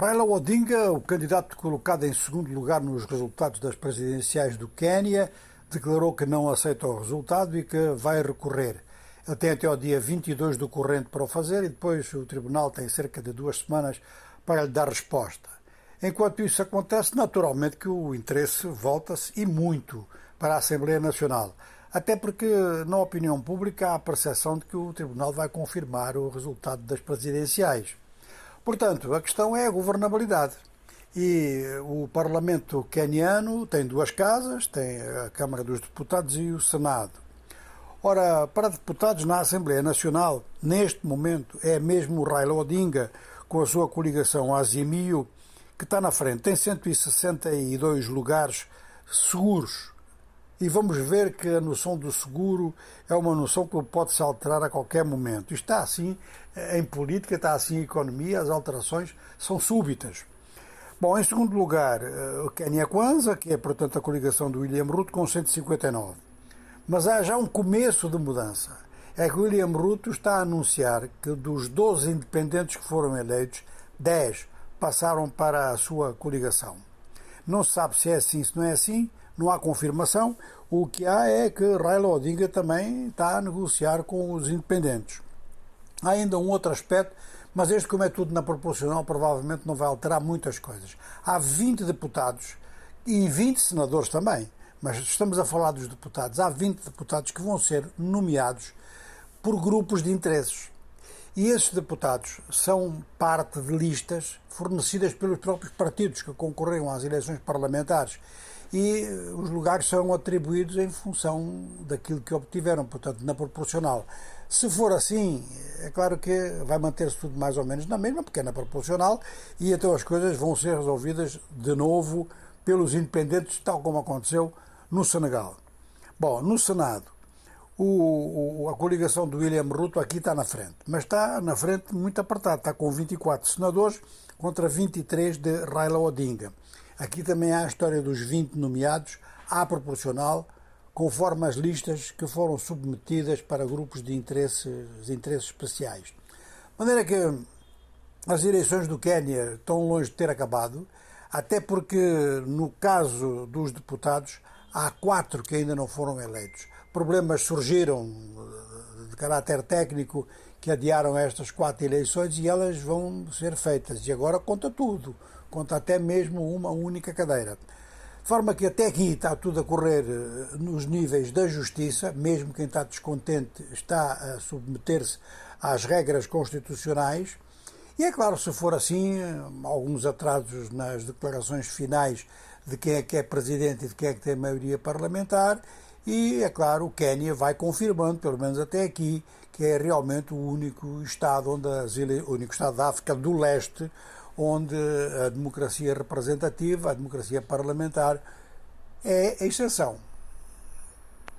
Raila Odinga, o candidato colocado em segundo lugar nos resultados das presidenciais do Quênia, declarou que não aceita o resultado e que vai recorrer. Ele tem até ao dia 22 do corrente para o fazer e depois o Tribunal tem cerca de duas semanas para lhe dar resposta. Enquanto isso acontece, naturalmente que o interesse volta-se e muito para a Assembleia Nacional. Até porque, na opinião pública, há a percepção de que o Tribunal vai confirmar o resultado das presidenciais. Portanto, a questão é a governabilidade. E o Parlamento queniano tem duas casas, tem a Câmara dos Deputados e o Senado. Ora, para deputados na Assembleia Nacional, neste momento, é mesmo o Raila Odinga, com a sua coligação Azimio, que está na frente. Tem 162 lugares seguros. E vamos ver que a noção do seguro é uma noção que pode se alterar a qualquer momento. Está assim em política, está assim em economia, as alterações são súbitas. Bom, em segundo lugar, eh, o Kenya Kwanza, que é, portanto, a coligação do William Ruto, com 159. Mas há já um começo de mudança. É que o William Ruto está a anunciar que dos 12 independentes que foram eleitos, 10 passaram para a sua coligação. Não se sabe se é assim, se não é assim, não há confirmação. O que há é que Raila Odinga também está a negociar com os independentes. Há ainda um outro aspecto, mas este, como é tudo na proporcional, provavelmente não vai alterar muitas coisas. Há 20 deputados e 20 senadores também, mas estamos a falar dos deputados. Há 20 deputados que vão ser nomeados por grupos de interesses. E esses deputados são parte de listas fornecidas pelos próprios partidos que concorreram às eleições parlamentares. E os lugares são atribuídos em função daquilo que obtiveram, portanto, na proporcional. Se for assim, é claro que vai manter-se tudo mais ou menos na mesma, pequena proporcional, e então as coisas vão ser resolvidas de novo pelos independentes, tal como aconteceu no Senegal. Bom, no Senado, o, o, a coligação do William Ruto aqui está na frente, mas está na frente muito apertada, está com 24 senadores contra 23 de Raila Odinga. Aqui também há a história dos 20 nomeados, à proporcional, conforme as listas que foram submetidas para grupos de interesses, interesses especiais. De maneira que as eleições do Quênia estão longe de ter acabado, até porque, no caso dos deputados, há quatro que ainda não foram eleitos. Problemas surgiram de caráter técnico que adiaram estas quatro eleições e elas vão ser feitas. E agora conta tudo, conta até mesmo uma única cadeira. De forma que até aqui está tudo a correr eh, nos níveis da justiça, mesmo quem está descontente está a submeter-se às regras constitucionais. E é claro, se for assim, eh, alguns atrasos nas declarações finais de quem é que é presidente e de quem é que tem maioria parlamentar, e é claro, o Quênia vai confirmando, pelo menos até aqui, que é realmente o único Estado, onde as ele... o único Estado da África do Leste onde a democracia representativa, a democracia parlamentar, é a exceção.